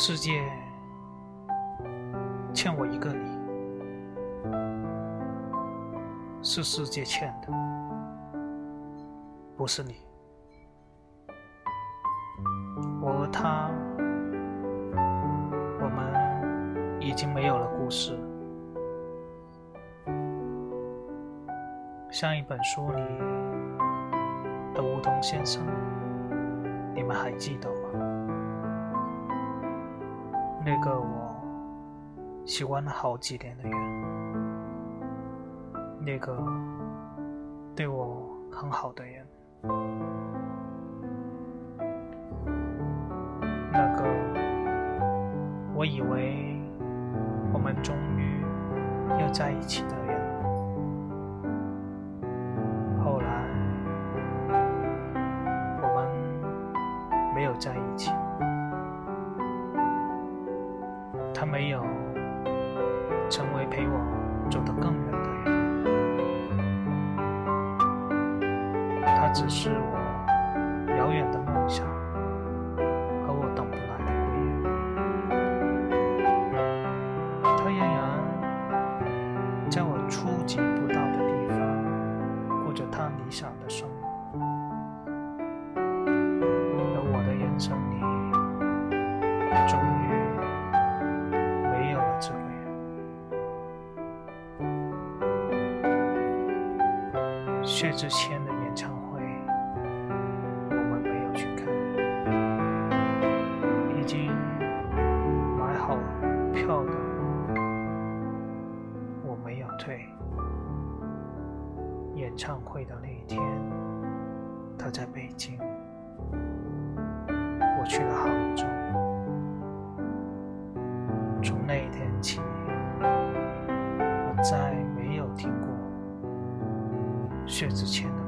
世界欠我一个你，是世界欠的，不是你。我和他，我们已经没有了故事，像一本书里的梧桐先生，你们还记得吗？那个我喜欢了好几年的人，那个对我很好的人，那个我以为我们终于要在一起的人，后来我们没有在一起。没有成为陪我走得更远的人，他只是我遥远的梦想。薛之谦的演唱会，我们没有去看，已经买好票的，我没有退。演唱会的那一天，他在北京，我去了杭州。从那一天起，我再薛之谦的。